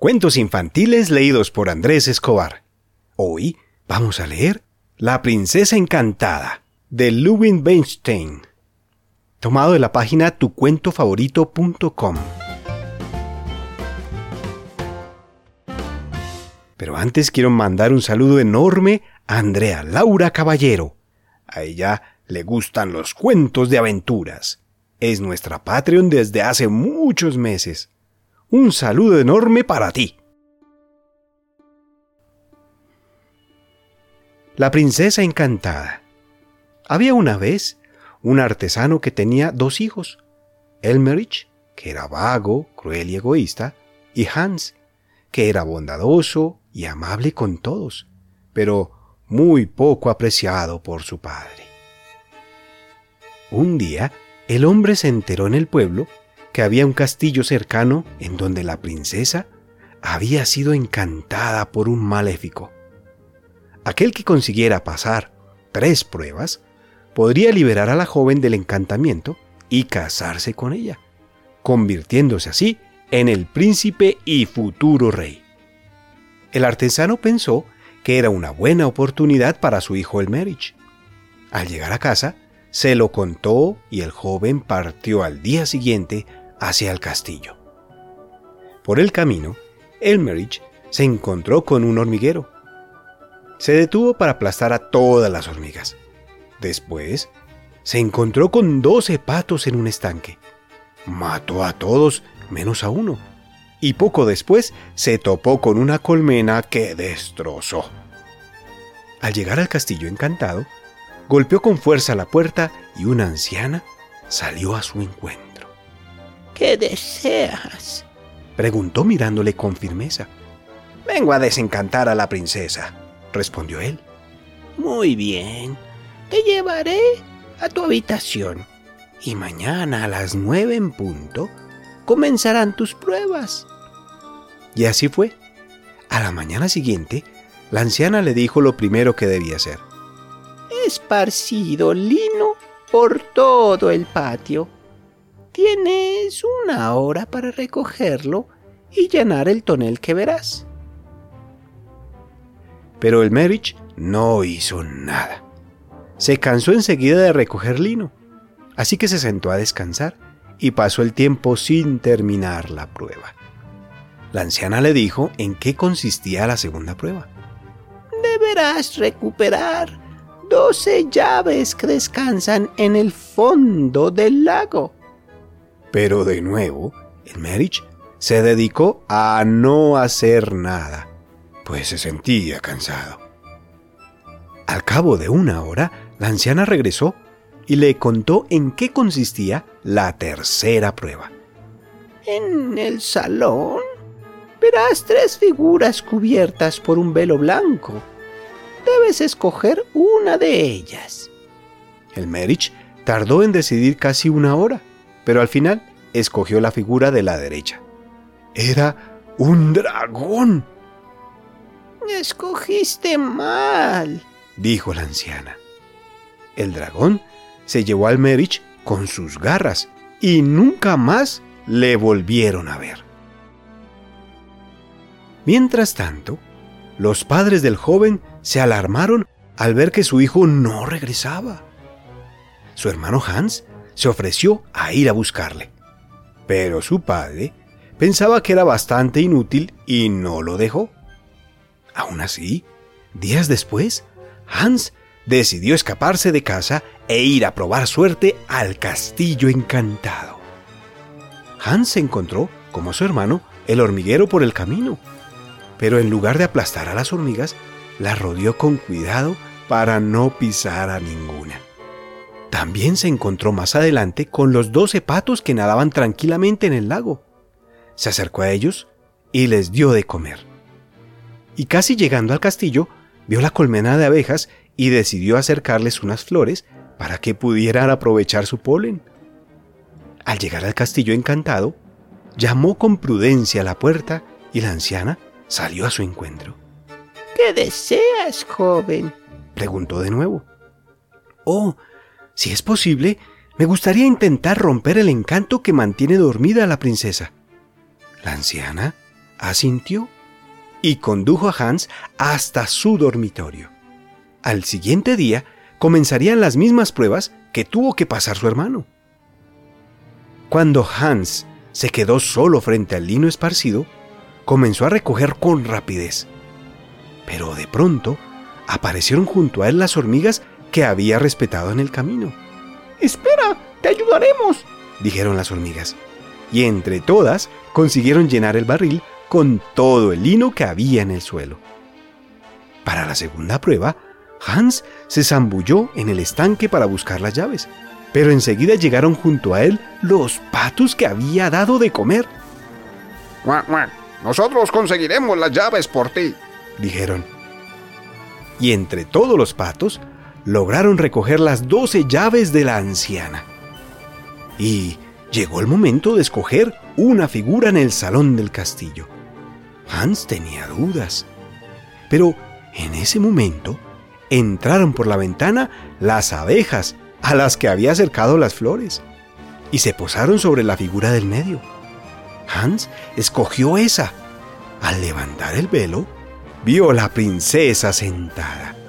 Cuentos infantiles leídos por Andrés Escobar. Hoy vamos a leer La princesa encantada de Lubin Weinstein, tomado de la página tucuentofavorito.com. Pero antes quiero mandar un saludo enorme a Andrea Laura Caballero. A ella le gustan los cuentos de aventuras. Es nuestra Patreon desde hace muchos meses. Un saludo enorme para ti. La princesa encantada. Había una vez un artesano que tenía dos hijos, Elmerich, que era vago, cruel y egoísta, y Hans, que era bondadoso y amable con todos, pero muy poco apreciado por su padre. Un día, el hombre se enteró en el pueblo que había un castillo cercano en donde la princesa había sido encantada por un maléfico. Aquel que consiguiera pasar tres pruebas podría liberar a la joven del encantamiento y casarse con ella, convirtiéndose así en el príncipe y futuro rey. El artesano pensó que era una buena oportunidad para su hijo Elmerich. Al llegar a casa, se lo contó y el joven partió al día siguiente hacia el castillo. Por el camino, Elmerich se encontró con un hormiguero. Se detuvo para aplastar a todas las hormigas. Después, se encontró con doce patos en un estanque. Mató a todos menos a uno. Y poco después se topó con una colmena que destrozó. Al llegar al castillo encantado, golpeó con fuerza la puerta y una anciana salió a su encuentro. ¿Qué deseas? preguntó mirándole con firmeza. Vengo a desencantar a la princesa, respondió él. Muy bien, te llevaré a tu habitación y mañana a las nueve en punto comenzarán tus pruebas. Y así fue. A la mañana siguiente, la anciana le dijo lo primero que debía hacer. Esparcido lino por todo el patio Tienes una hora para recogerlo y llenar el tonel que verás. Pero el Merich no hizo nada. Se cansó enseguida de recoger lino, así que se sentó a descansar y pasó el tiempo sin terminar la prueba. La anciana le dijo en qué consistía la segunda prueba. Deberás recuperar doce llaves que descansan en el fondo del lago. Pero de nuevo, el Merich se dedicó a no hacer nada, pues se sentía cansado. Al cabo de una hora, la anciana regresó y le contó en qué consistía la tercera prueba. En el salón verás tres figuras cubiertas por un velo blanco. Debes escoger una de ellas. El Merich tardó en decidir casi una hora pero al final escogió la figura de la derecha. Era un dragón. Escogiste mal, dijo la anciana. El dragón se llevó al Merich con sus garras y nunca más le volvieron a ver. Mientras tanto, los padres del joven se alarmaron al ver que su hijo no regresaba. Su hermano Hans se ofreció a ir a buscarle. Pero su padre pensaba que era bastante inútil y no lo dejó. Aún así, días después, Hans decidió escaparse de casa e ir a probar suerte al castillo encantado. Hans encontró, como su hermano, el hormiguero por el camino, pero en lugar de aplastar a las hormigas, las rodeó con cuidado para no pisar a ninguna. También se encontró más adelante con los doce patos que nadaban tranquilamente en el lago. Se acercó a ellos y les dio de comer. Y casi llegando al castillo, vio la colmena de abejas y decidió acercarles unas flores para que pudieran aprovechar su polen. Al llegar al castillo encantado, llamó con prudencia a la puerta y la anciana salió a su encuentro. ¿Qué deseas, joven? preguntó de nuevo. Oh, si es posible, me gustaría intentar romper el encanto que mantiene dormida a la princesa. La anciana asintió y condujo a Hans hasta su dormitorio. Al siguiente día comenzarían las mismas pruebas que tuvo que pasar su hermano. Cuando Hans se quedó solo frente al lino esparcido, comenzó a recoger con rapidez. Pero de pronto aparecieron junto a él las hormigas que había respetado en el camino. Espera, te ayudaremos, dijeron las hormigas. Y entre todas consiguieron llenar el barril con todo el lino que había en el suelo. Para la segunda prueba, Hans se zambulló en el estanque para buscar las llaves, pero enseguida llegaron junto a él los patos que había dado de comer. Nosotros conseguiremos las llaves por ti, dijeron. Y entre todos los patos, lograron recoger las doce llaves de la anciana. Y llegó el momento de escoger una figura en el salón del castillo. Hans tenía dudas. Pero en ese momento entraron por la ventana las abejas a las que había acercado las flores y se posaron sobre la figura del medio. Hans escogió esa. Al levantar el velo, vio a la princesa sentada.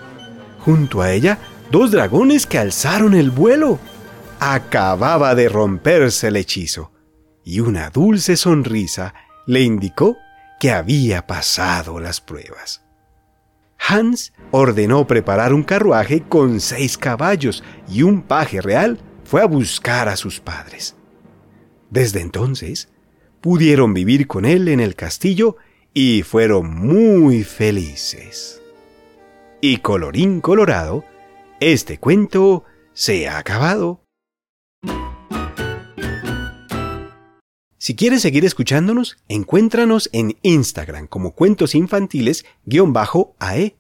Junto a ella, dos dragones que alzaron el vuelo. Acababa de romperse el hechizo, y una dulce sonrisa le indicó que había pasado las pruebas. Hans ordenó preparar un carruaje con seis caballos y un paje real fue a buscar a sus padres. Desde entonces, pudieron vivir con él en el castillo y fueron muy felices. Y colorín colorado, este cuento se ha acabado. Si quieres seguir escuchándonos, encuéntranos en Instagram como Cuentos Infantiles-AE.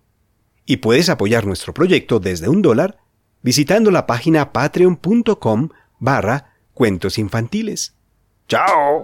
Y puedes apoyar nuestro proyecto desde un dólar visitando la página patreon.com barra cuentos infantiles. ¡Chao!